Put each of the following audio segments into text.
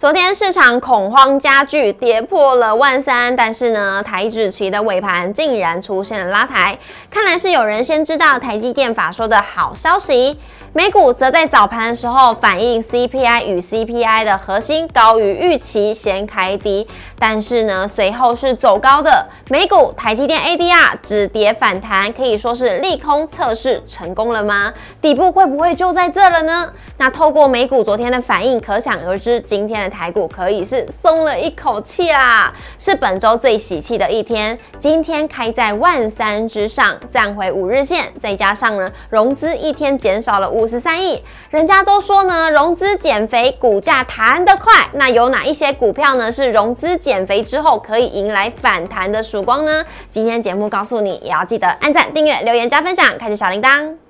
昨天市场恐慌加剧，跌破了万三，但是呢，台指期的尾盘竟然出现了拉抬，看来是有人先知道台积电法说的好消息。美股则在早盘的时候反映 CPI 与 CPI 的核心高于预期，先开低，但是呢，随后是走高的。美股台积电 ADR 止跌反弹，可以说是利空测试成功了吗？底部会不会就在这了呢？那透过美股昨天的反应，可想而知，今天的台股可以是松了一口气啦，是本周最喜气的一天。今天开在万三之上，站回五日线，再加上呢，融资一天减少了五。十三亿，人家都说呢，融资减肥，股价弹得快。那有哪一些股票呢？是融资减肥之后可以迎来反弹的曙光呢？今天节目告诉你，也要记得按赞、订阅、留言、加分享，开启小铃铛。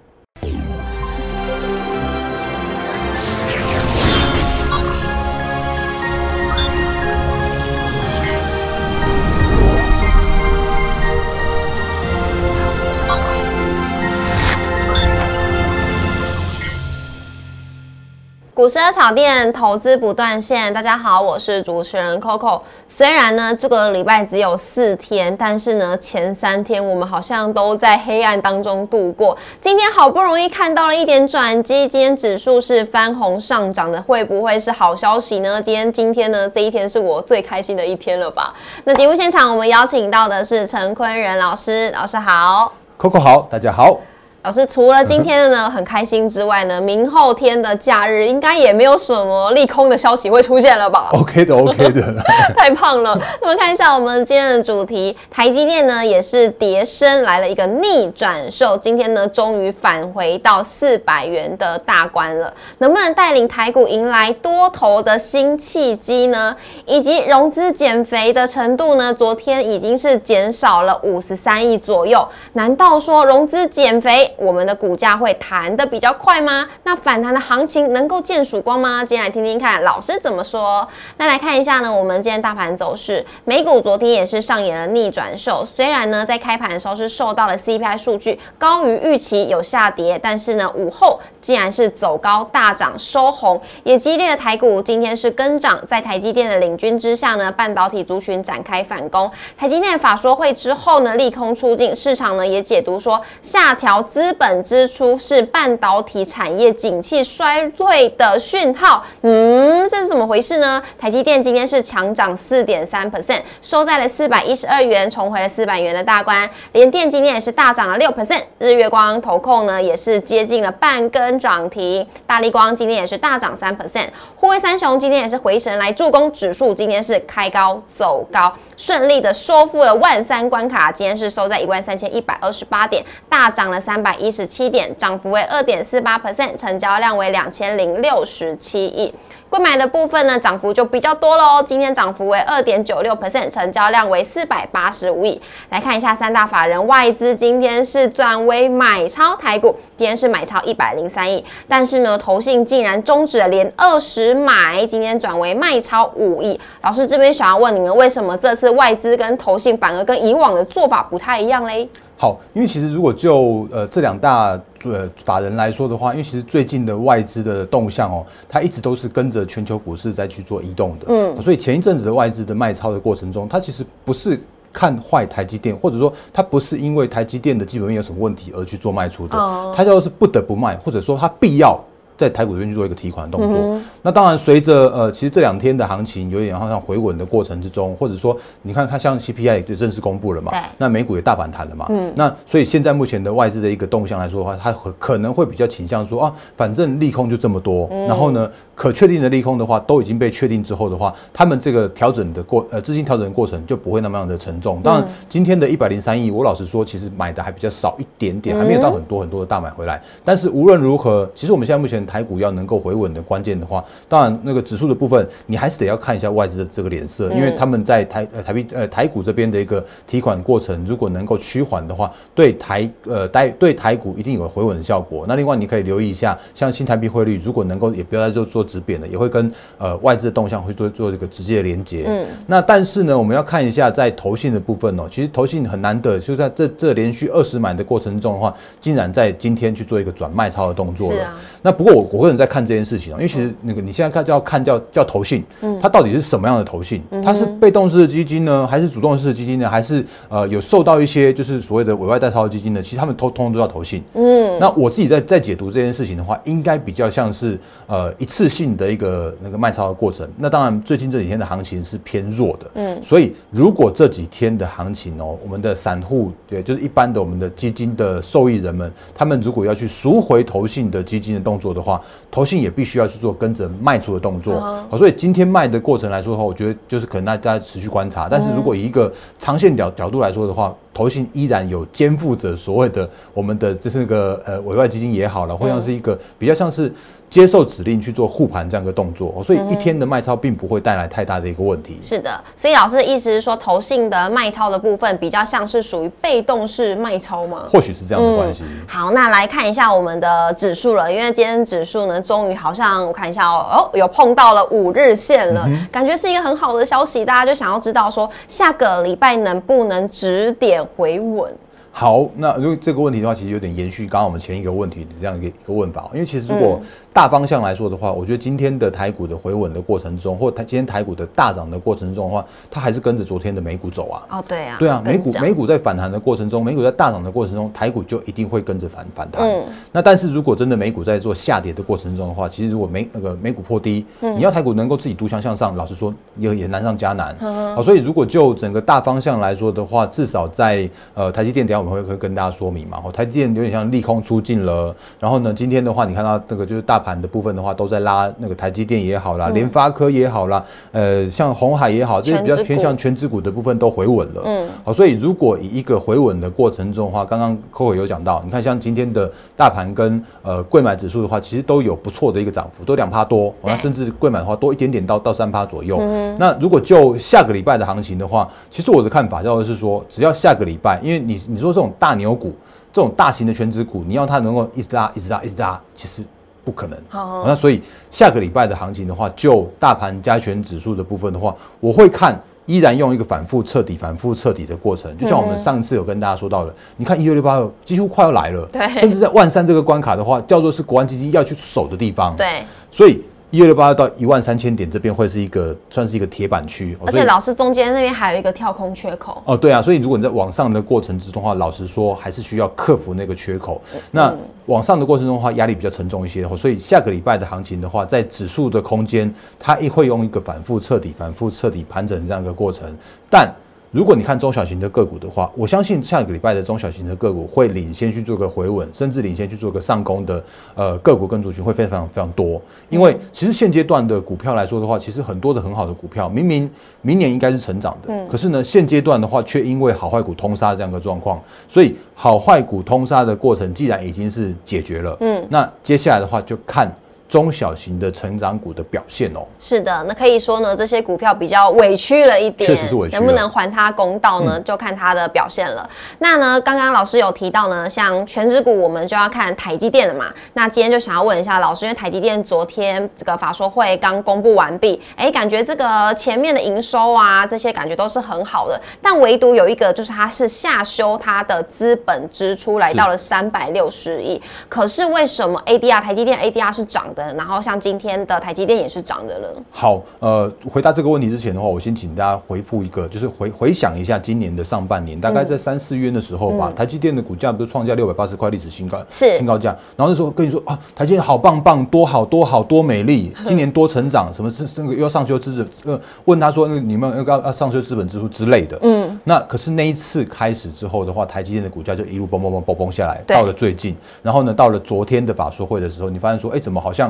股市炒店投资不断线，大家好，我是主持人 Coco。虽然呢这个礼拜只有四天，但是呢前三天我们好像都在黑暗当中度过。今天好不容易看到了一点转机，今天指数是翻红上涨的，会不会是好消息呢？今天今天呢这一天是我最开心的一天了吧？那节目现场我们邀请到的是陈坤仁老师，老师好，Coco 好，大家好。老师除了今天呢很开心之外呢，明后天的假日应该也没有什么利空的消息会出现了吧？OK 的，OK 的，太胖了。那么看一下我们今天的主题，台积电呢也是跌升来了一个逆转售，今天呢终于返回到四百元的大关了，能不能带领台股迎来多头的新契机呢？以及融资减肥的程度呢？昨天已经是减少了五十三亿左右，难道说融资减肥？我们的股价会弹的比较快吗？那反弹的行情能够见曙光吗？今天来听听看老师怎么说。那来看一下呢，我们今天大盘走势，美股昨天也是上演了逆转秀。虽然呢，在开盘的时候是受到了 CPI 数据高于预期有下跌，但是呢，午后竟然是走高大涨收红，也激励了台股今天是跟涨，在台积电的领军之下呢，半导体族群展开反攻。台积电法说会之后呢，利空出尽，市场呢也解读说下调资。资本支出是半导体产业景气衰退的讯号，嗯，这是怎么回事呢？台积电今天是强涨四点三 percent，收在了四百一十二元，重回了四百元的大关。联电今天也是大涨了六 percent，日月光投控呢也是接近了半根涨停，大力光今天也是大涨三 percent，护卫三雄今天也是回神来助攻，指数今天是开高走高，顺利的收复了万三关卡，今天是收在一万三千一百二十八点，大涨了三百。一十七点，涨幅为二点四八 percent，成交量为两千零六十七亿。购买的部分呢，涨幅就比较多喽。今天涨幅为二点九六 percent，成交量为四百八十五亿。来看一下三大法人外资，今天是转为买超台股，今天是买超一百零三亿。但是呢，投信竟然终止了连二十买，今天转为卖超五亿。老师这边想要问你们，为什么这次外资跟投信反而跟以往的做法不太一样嘞？好，因为其实如果就呃这两大呃法人来说的话，因为其实最近的外资的动向哦，它一直都是跟着全球股市在去做移动的，嗯，所以前一阵子的外资的卖超的过程中，它其实不是看坏台积电，或者说它不是因为台积电的基本面有什么问题而去做卖出的，它叫做是不得不卖，或者说它必要。在台股这边去做一个提款的动作，那当然随着呃，其实这两天的行情有点好像回稳的过程之中，或者说你看它像 CPI 就正式公布了嘛，那美股也大反弹了嘛，嗯，那所以现在目前的外资的一个动向来说的话，它可能会比较倾向说啊，反正利空就这么多，然后呢。可确定的利空的话，都已经被确定之后的话，他们这个调整的过呃资金调整的过程就不会那么样的沉重。当然，今天的一百零三亿，我老实说，其实买的还比较少一点点，还没有到很多很多的大买回来。但是无论如何，其实我们现在目前台股要能够回稳的关键的话，当然那个指数的部分，你还是得要看一下外资的这个脸色，因为他们在台呃台币呃台股这边的一个提款过程，如果能够趋缓的话，对台呃台对台股一定有回稳的效果。那另外你可以留意一下，像新台币汇率，如果能够也不要再做做。直贬了也会跟呃外资的动向会做做这个直接的连接。嗯，那但是呢，我们要看一下在投信的部分哦，其实投信很难得，就在这这连续二十买的过程中的话，竟然在今天去做一个转卖超的动作了。那不过我我个人在看这件事情啊，因为其实那个你现在看就要看叫叫投信，嗯，它到底是什么样的投信？它是被动式的基金呢，还是主动式的基金呢？还是呃有受到一些就是所谓的委外代操的基金呢？其实他们通通都叫投信。嗯，那我自己在在解读这件事情的话，应该比较像是呃一次性的一个那个卖超的过程。那当然最近这几天的行情是偏弱的，嗯，所以如果这几天的行情哦，我们的散户对就是一般的我们的基金的受益人们，他们如果要去赎回投信的基金的动作的话，投信也必须要去做跟着卖出的动作。好，所以今天卖的过程来说的话，我觉得就是可能大家持续观察。但是如果以一个长线角角度来说的话，投信依然有肩负着所谓的我们的这是个呃委外基金也好了，或像是一个比较像是。接受指令去做护盘这样一个动作，所以一天的卖超并不会带来太大的一个问题。是的，所以老师的意思是说，投信的卖超的部分比较像是属于被动式卖超吗？或许是这样的关系。好，那来看一下我们的指数了，因为今天指数呢，终于好像我看一下哦，有碰到了五日线了，感觉是一个很好的消息，大家就想要知道说，下个礼拜能不能止点回稳？好，那如果这个问题的话，其实有点延续刚刚我们前一个问题的这样一个一个问法，因为其实如果大方向来说的话，我觉得今天的台股的回稳的过程中，或台今天台股的大涨的过程中的话，它还是跟着昨天的美股走啊。哦，对啊，对啊，美股美股在反弹的过程中，美股在大涨的过程中，台股就一定会跟着反反弹。嗯。那但是如果真的美股在做下跌的过程中的话，其实如果美那个美股破低，嗯你要台股能够自己独强向上，老实说也也难上加难。嗯。好，所以如果就整个大方向来说的话，至少在呃台积电，等下我们会会跟大家说明嘛。哦，台积电有点像利空出尽了。然后呢，今天的话，你看到那个就是大盘的部分的话。都在拉那个台积电也好啦，联发科也好啦，呃，像红海也好，这些比较偏向全指股的部分都回稳了。嗯，好，所以如果以一个回稳的过程中的话，刚刚 Coco 有讲到，你看像今天的大盘跟呃贵买指数的话，其实都有不错的一个涨幅，都两趴多，那甚至贵买的话多一点点到到三趴左右。那如果就下个礼拜的行情的话，其实我的看法叫做是说，只要下个礼拜，因为你你说这种大牛股，这种大型的全指股，你要它能够一直拉一直拉一直拉，其实。不可能。好，那所以下个礼拜的行情的话，就大盘加权指数的部分的话，我会看依然用一个反复彻底、反复彻底的过程。就像我们上次有跟大家说到的，你看一六六八二几乎快要来了，对，甚至在万三这个关卡的话，叫做是国安基金要去守的地方，对，所以。一二六八到一万三千点这边会是一个算是一个铁板区，而且老师中间那边还有一个跳空缺口。哦，对啊，所以如果你在往上的过程之中的话，老实说还是需要克服那个缺口。那往上的过程中的话，压力比较沉重一些，所以下个礼拜的行情的话，在指数的空间，它也会用一个反复彻底、反复彻底盘整这样一个过程，但。如果你看中小型的个股的话，我相信下个礼拜的中小型的个股会领先去做个回稳，甚至领先去做个上攻的呃个股跟族群会非常非常多。因为其实现阶段的股票来说的话，其实很多的很好的股票，明明明年应该是成长的，可是呢现阶段的话却因为好坏股通杀这样的状况，所以好坏股通杀的过程既然已经是解决了，嗯，那接下来的话就看。中小型的成长股的表现哦，是的，那可以说呢，这些股票比较委屈了一点，确实是委屈，能不能还它公道呢？就看它的表现了。那呢，刚刚老师有提到呢，像全指股，我们就要看台积电了嘛。那今天就想要问一下老师，因为台积电昨天这个法说会刚公布完毕，哎，感觉这个前面的营收啊，这些感觉都是很好的，但唯独有一个就是它是下修它的资本支出来到了三百六十亿，可是为什么 ADR 台积电 ADR 是涨的？然后像今天的台积电也是涨的了。好，呃，回答这个问题之前的话，我先请大家回复一个，就是回回想一下今年的上半年，大概在三四月的时候吧，台积电的股价不是创下六百八十块历史新高，是新高价。然后那时候跟你说啊，台积电好棒棒，多好多好多美丽，今年多成长，什么是这个又要上修资本？呃，问他说，那你们要要上修资本支出之类的。嗯，那可是那一次开始之后的话，台积电的股价就一路嘣嘣嘣嘣嘣下来，到了最近，然后呢，到了昨天的法说会的时候，你发现说，哎，怎么好像？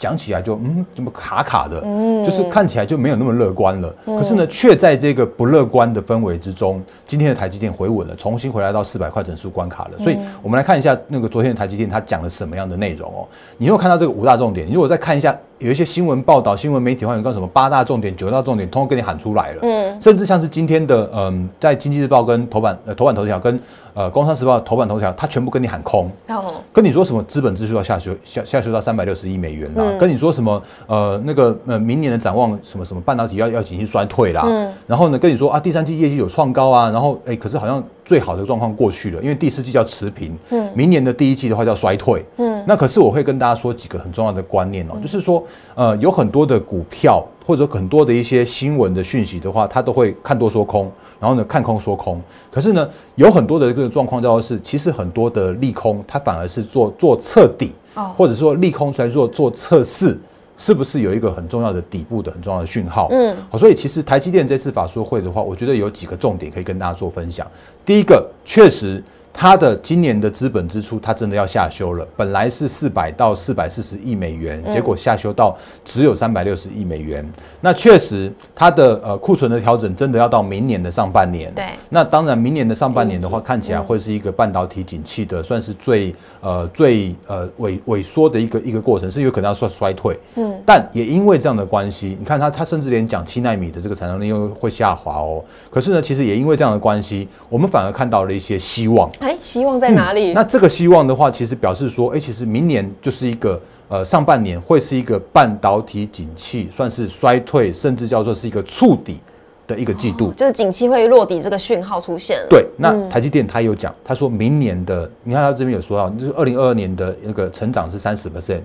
讲起来就嗯，怎么卡卡的，嗯，就是看起来就没有那么乐观了。可是呢，却在这个不乐观的氛围之中，今天的台积电回稳了，重新回来到四百块整数关卡了。所以，我们来看一下那个昨天的台积电，它讲了什么样的内容哦。你如果看到这个五大重点，你如果再看一下有一些新闻报道、新闻媒体，或者告什么八大重点、九大重点，通通跟你喊出来了。嗯，甚至像是今天的嗯，在经济日报跟头版呃头版头条跟。呃，工商时报头版头条，他全部跟你喊空，跟你说什么资本支出要下修，下下修到三百六十亿美元啦，跟你说什么呃那个呃明年的展望什么什么半导体要要进行衰退啦，然后呢跟你说啊第三季业绩有创高啊，然后哎可是好像最好的状况过去了，因为第四季叫持平，嗯，明年的第一季的话叫衰退，嗯，那可是我会跟大家说几个很重要的观念哦，就是说呃有很多的股票或者很多的一些新闻的讯息的话，它都会看多说空。然后呢，看空说空，可是呢，有很多的这个状况叫做是，其实很多的利空，它反而是做做彻底，或者说利空出来做做测试，是不是有一个很重要的底部的很重要的讯号？嗯，好，所以其实台积电这次法说会的话，我觉得有几个重点可以跟大家做分享。第一个，确实。它的今年的资本支出，它真的要下修了。本来是四百到四百四十亿美元，结果下修到只有三百六十亿美元。那确实，它的呃库存的调整真的要到明年的上半年。对。那当然，明年的上半年的话，看起来会是一个半导体景气的算是最呃最呃萎萎缩的一个一个过程，是有可能要衰衰退。嗯。但也因为这样的关系，你看它它甚至连讲七纳米的这个产能利用会下滑哦。可是呢，其实也因为这样的关系，我们反而看到了一些希望。哎，希望在哪里？那这个希望的话，其实表示说，哎，其实明年就是一个呃上半年会是一个半导体景气算是衰退，甚至叫做是一个触底的一个季度，就是景气会落底这个讯号出现了。对，那台积电他有讲，他说明年的，你看他这边有说到，就是二零二二年的那个成长是三十 percent。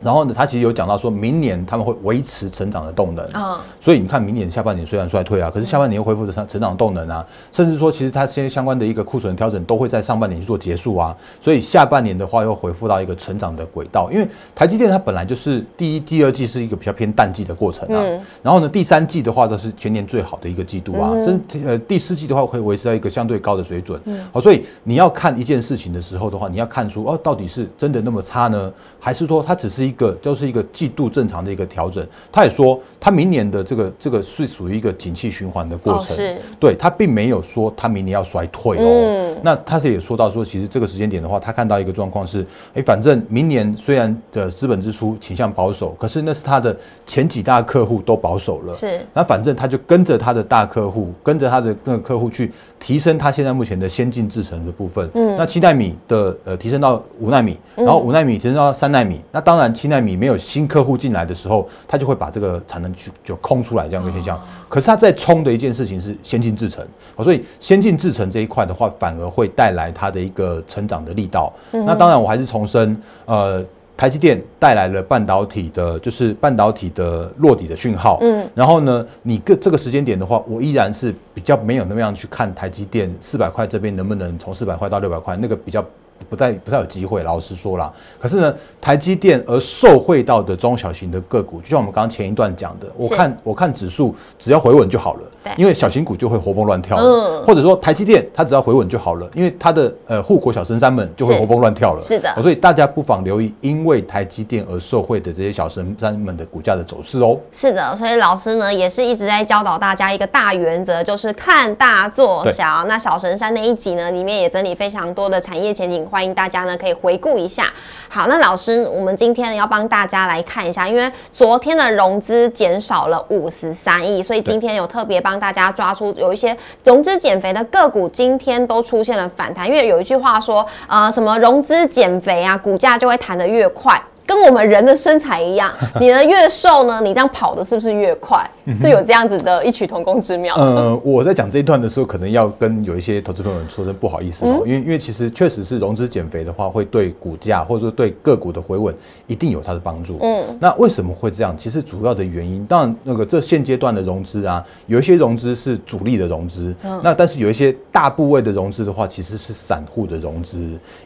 然后呢，他其实有讲到说，明年他们会维持成长的动能。啊，所以你看，明年下半年虽然衰退啊，可是下半年又恢复成成长动能啊，甚至说，其实它现在相关的一个库存调整都会在上半年去做结束啊，所以下半年的话又恢复到一个成长的轨道。因为台积电它本来就是第一、第二季是一个比较偏淡季的过程啊，然后呢，第三季的话都是全年最好的一个季度啊，甚至呃第四季的话可以维持在一个相对高的水准。好，所以你要看一件事情的时候的话，你要看出哦，到底是真的那么差呢，还是说它只是一个就是一个季度正常的一个调整，他也说他明年的这个这个是属于一个景气循环的过程，对他并没有说他明年要衰退哦。那他也说到说，其实这个时间点的话，他看到一个状况是，哎，反正明年虽然的资本支出倾向保守，可是那是他的前几大客户都保守了，是。那反正他就跟着他的大客户，跟着他的那个客户去提升他现在目前的先进制程的部分。嗯，那七纳米的呃提升到五纳米，然后五纳米提升到三纳米，那当然七纳米。没有新客户进来的时候，他就会把这个产能去就空出来这样一个现象。可是他在冲的一件事情是先进制程，所以先进制程这一块的话，反而会带来它的一个成长的力道。那当然，我还是重申，呃，台积电带来了半导体的，就是半导体的落底的讯号。嗯，然后呢，你个这个时间点的话，我依然是比较没有那么样去看台积电四百块这边能不能从四百块到六百块，那个比较。不太不太有机会，老实说了。可是呢，台积电而受惠到的中小型的个股，就像我们刚刚前一段讲的，我看我看指数只要回稳就好了，因为小型股就会活蹦乱跳。嗯，或者说台积电它只要回稳就好了，因为它的呃护国小神山们就会活蹦乱跳了。是的，所以大家不妨留意，因为台积电而受惠的这些小神山们的股价的走势哦。是的，所以老师呢也是一直在教导大家一个大原则，就是看大做小。那小神山那一集呢，里面也整理非常多的产业前景，欢迎大家呢可。可以回顾一下。好，那老师，我们今天要帮大家来看一下，因为昨天的融资减少了五十三亿，所以今天有特别帮大家抓出有一些融资减肥的个股，今天都出现了反弹。因为有一句话说，呃，什么融资减肥啊，股价就会弹得越快。跟我们人的身材一样，你呢越瘦呢，你这样跑的是不是越快？是有这样子的异曲同工之妙。呃，我在讲这一段的时候，可能要跟有一些投资朋友说声不好意思哦，因为因为其实确实是融资减肥的话，会对股价或者说对个股的回稳一定有它的帮助。嗯，那为什么会这样？其实主要的原因，当然那个这现阶段的融资啊，有一些融资是主力的融资，那但是有一些大部位的融资的话，其实是散户的融资，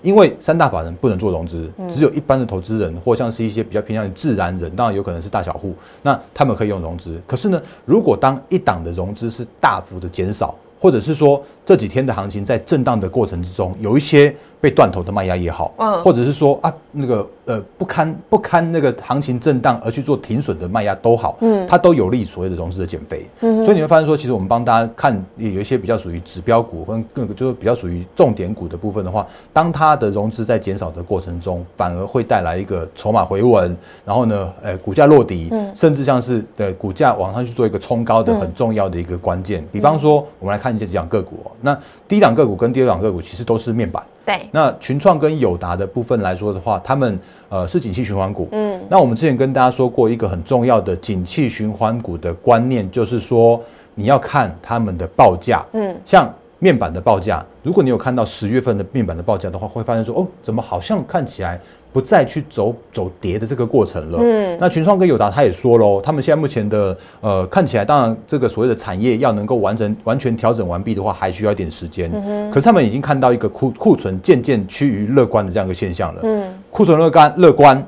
因为三大法人不能做融资，只有一般的投资人。或像是一些比较偏向于自然人，当然有可能是大小户，那他们可以用融资。可是呢，如果当一档的融资是大幅的减少，或者是说这几天的行情在震荡的过程之中，有一些。被断头的卖压也好，嗯，或者是说啊，那个呃不堪不堪那个行情震荡而去做停损的卖压都好，嗯，它都有利所谓的融资的减肥，嗯，所以你会发现说，其实我们帮大家看有一些比较属于指标股跟更就是比较属于重点股的部分的话，当它的融资在减少的过程中，反而会带来一个筹码回稳，然后呢，呃，股价落底，嗯，甚至像是的股价往上去做一个冲高的很重要的一个关键。比方说，我们来看一下几档个股，那第一档个股跟第二档个股其实都是面板。对，那群创跟友达的部分来说的话，他们呃是景气循环股。嗯，那我们之前跟大家说过一个很重要的景气循环股的观念，就是说你要看他们的报价。嗯，像面板的报价，如果你有看到十月份的面板的报价的话，会发现说哦，怎么好像看起来。不再去走走跌的这个过程了。嗯，那群创跟友达他也说喽，他们现在目前的呃看起来，当然这个所谓的产业要能够完成完全调整完毕的话，还需要一点时间。嗯可是他们已经看到一个库库存渐渐趋于乐观的这样一个现象了。嗯，库存乐观乐观，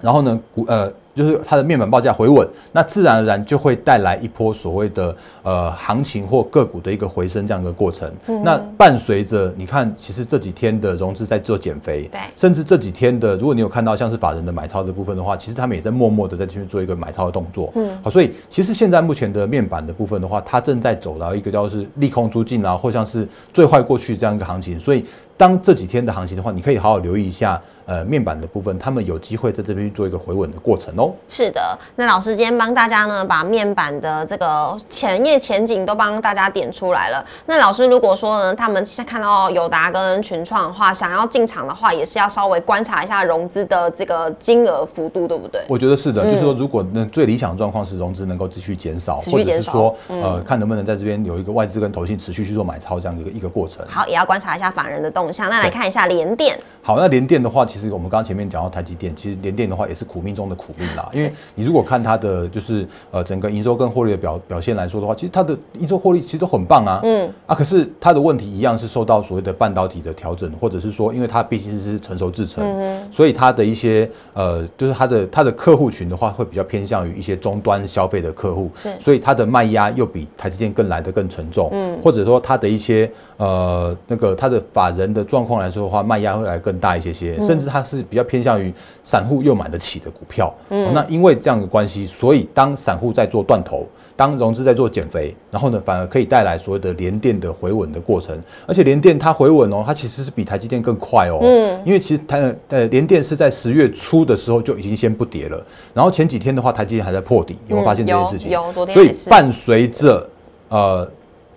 然后呢，股呃。就是它的面板报价回稳，那自然而然就会带来一波所谓的呃行情或个股的一个回升这样一个过程。那伴随着你看，其实这几天的融资在做减肥，对，甚至这几天的，如果你有看到像是法人的买超的部分的话，其实他们也在默默的在去做一个买超的动作。嗯，好，所以其实现在目前的面板的部分的话，它正在走到一个叫是利空出尽啊，或像是最坏过去这样一个行情。所以当这几天的行情的话，你可以好好留意一下。呃，面板的部分，他们有机会在这边去做一个回稳的过程哦。是的，那老师今天帮大家呢，把面板的这个前夜前景都帮大家点出来了。那老师如果说呢，他们现在看到友达跟群创的话，想要进场的话，也是要稍微观察一下融资的这个金额幅度，对不对？我觉得是的，就是说，如果那最理想的状况是融资能够继续减少，或者是说，呃，看能不能在这边有一个外资跟投信持续去做买超这样的一个一个过程。好，也要观察一下法人的动向。那来看一下联电。好，那联电的话，其实我们刚刚前面。讲到台积电，其实联电的话也是苦命中的苦命啦。因为你如果看它的就是呃整个营收跟获利的表表现来说的话，其实它的营收获利其实都很棒啊。嗯啊，可是它的问题一样是受到所谓的半导体的调整，或者是说，因为它毕竟是成熟制程，所以它的一些呃就是它的它的客户群的话，会比较偏向于一些终端消费的客户，是，所以它的卖压又比台积电更来的更沉重。嗯，或者说它的一些呃那个它的法人的状况来说的话，卖压会来更大一些些，甚至它是比较偏向于散户又买得起的股票，嗯，那因为这样的关系，所以当散户在做断头，当融资在做减肥，然后呢，反而可以带来所谓的连电的回稳的过程。而且连电它回稳哦，它其实是比台积电更快哦，嗯，因为其实台呃连电是在十月初的时候就已经先不跌了，然后前几天的话，台积电还在破底，有没有发现这件事情？有，昨天所以伴随着呃。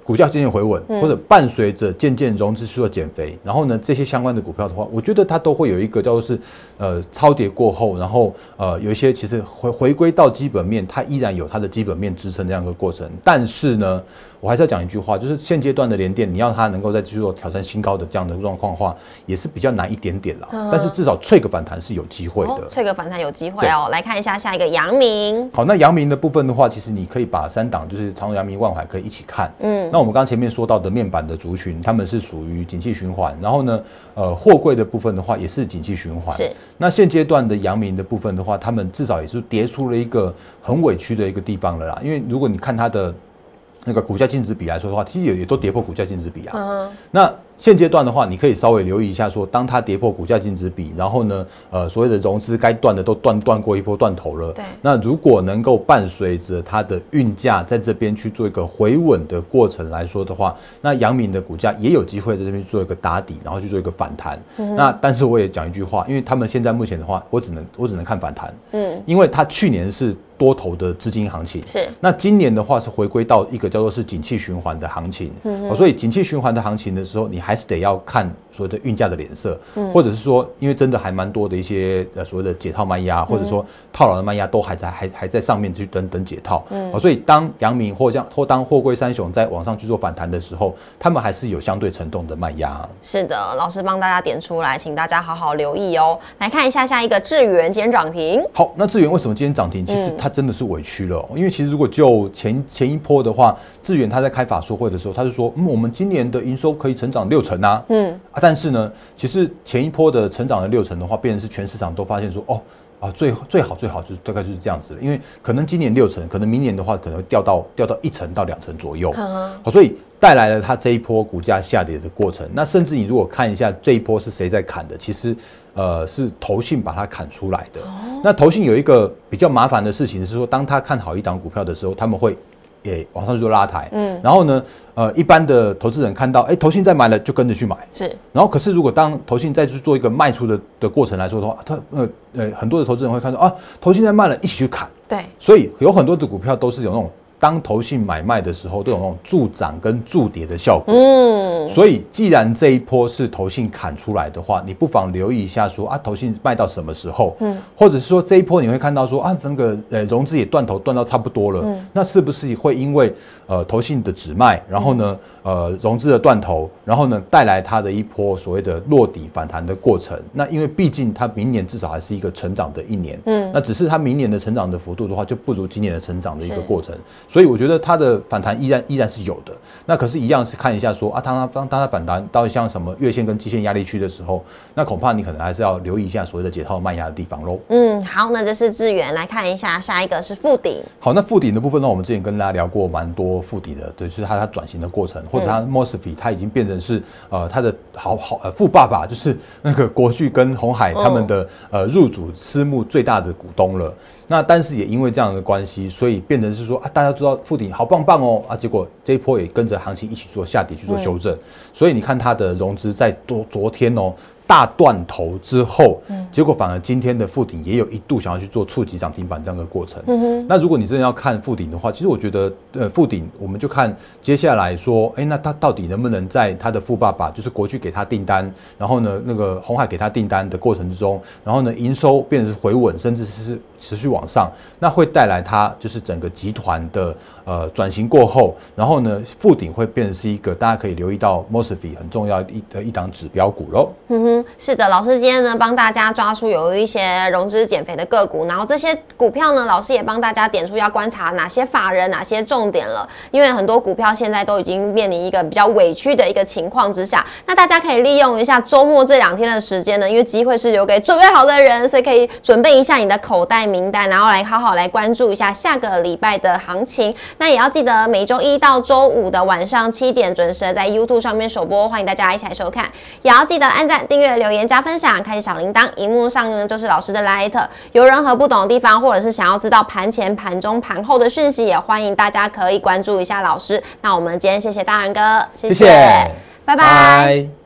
股价渐渐回稳，或者伴随着渐渐融资需要减肥，然后呢，这些相关的股票的话，我觉得它都会有一个叫做是，呃，超跌过后，然后呃，有一些其实回回归到基本面，它依然有它的基本面支撑这样一个过程，但是呢。我还是要讲一句话，就是现阶段的联电，你要它能够再继续做挑战新高的这样的状况的话，也是比较难一点点了。但是至少脆个反弹是有机会的。脆个反弹有机会哦。来看一下下一个阳明。好，那阳明的部分的话，其实你可以把三档就是长荣、阳明、万海可以一起看。嗯。那我们刚刚前面说到的面板的族群，他们是属于景气循环。然后呢，呃，货柜的部分的话，也是景气循环。是。那现阶段的阳明的部分的话，他们至少也是跌出了一个很委屈的一个地方了啦。因为如果你看它的。那个股价净值比来说的话，其实也也都跌破股价净值比啊。那现阶段的话，你可以稍微留意一下，说当它跌破股价净值比，然后呢，呃，所谓的融资该断的都断断过一波断头了。对。那如果能够伴随着它的运价在这边去做一个回稳的过程来说的话，那阳明的股价也有机会在这边做一个打底，然后去做一个反弹。那但是我也讲一句话，因为他们现在目前的话，我只能我只能看反弹。嗯。因为它去年是。多头的资金行情。是，那今年的话是回归到一个叫做是景气循环的行情，嗯，所以景气循环的行情的时候，你还是得要看所谓的运价的脸色，嗯，或者是说，因为真的还蛮多的一些呃所谓的解套卖压，或者说套牢的卖压都还在还还在上面去等等解套，嗯，所以当阳明或像或当货柜三雄在往上去做反弹的时候，他们还是有相对沉重的卖压。是的，老师帮大家点出来，请大家好好留意哦。来看一下下一个智源今天涨停，好，那智源为什么今天涨停？其实它真的是委屈了，因为其实如果就前前一波的话，智源他在开法说会的时候，他就说，嗯，我们今年的营收可以成长六成啊，嗯。啊，但是呢，其实前一波的成长的六成的话，变成是全市场都发现说，哦啊，最最好最好就是大概就是这样子，因为可能今年六成，可能明年的话可能会掉到掉到一成到两成左右，好，所以带来了它这一波股价下跌的过程。那甚至你如果看一下这一波是谁在砍的，其实。呃，是投信把它砍出来的。那投信有一个比较麻烦的事情是说，当他看好一档股票的时候，他们会诶往上去做拉抬。嗯，然后呢，呃，一般的投资人看到，哎，投信在买了，就跟着去买。是。然后，可是如果当投信再去做一个卖出的的过程来说的话，他呃呃，很多的投资人会看到啊，投信在卖了，一起去砍。对。所以有很多的股票都是有那种当投信买卖的时候，都有那种助涨跟助跌的效果。嗯，所以既然这一波是投信砍出来的话，你不妨留意一下，说啊，投信卖到什么时候？嗯，或者是说这一波你会看到说啊，那个呃融资也断头断到差不多了，那是不是会因为呃投信的止卖，然后呢呃融资的断头，然后呢带来它的一波所谓的落底反弹的过程？那因为毕竟它明年至少还是一个成长的一年，嗯，那只是它明年的成长的幅度的话，就不如今年的成长的一个过程。所以我觉得它的反弹依然依然是有的，那可是，一样是看一下说啊，当它当当它反弹到像什么月线跟季线压力区的时候，那恐怕你可能还是要留意一下所谓的解套卖压的地方喽。嗯，好，那这是智源来看一下，下一个是附顶。好，那附顶的部分呢，我们之前跟大家聊过蛮多附顶的，对，就是它它转型的过程，或者他 Mosfet 它已经变成是呃他的好好呃富爸爸，就是那个国巨跟红海他们的呃入主私募最大的股东了。那但是也因为这样的关系，所以变成是说啊，大家知道富鼎好棒棒哦啊，结果这一波也跟着行情一起做下跌去做修正，所以你看它的融资在昨昨天哦。大断头之后，结果反而今天的附顶也有一度想要去做触及涨停板这样的过程。那如果你真的要看附顶的话，其实我觉得，呃，附顶我们就看接下来说，哎，那他到底能不能在他的富爸爸，就是国巨给他订单，然后呢，那个红海给他订单的过程之中，然后呢，营收变成是回稳，甚至是持续往上，那会带来它就是整个集团的呃转型过后，然后呢，附顶会变成是一个大家可以留意到 Mosfet 很重要一的一档指标股喽。嗯哼。是的，老师今天呢帮大家抓出有一些融资减肥的个股，然后这些股票呢，老师也帮大家点出要观察哪些法人、哪些重点了。因为很多股票现在都已经面临一个比较委屈的一个情况之下，那大家可以利用一下周末这两天的时间呢，因为机会是留给准备好的人，所以可以准备一下你的口袋名单，然后来好好来关注一下下个礼拜的行情。那也要记得每周一到周五的晚上七点准时在 YouTube 上面首播，欢迎大家一起来收看，也要记得按赞、订阅。留言加分享，开启小铃铛，荧幕上呢就是老师的 Light。有任何不懂的地方，或者是想要知道盘前、盘中、盘后的讯息，也欢迎大家可以关注一下老师。那我们今天谢谢大人哥，谢谢，拜拜。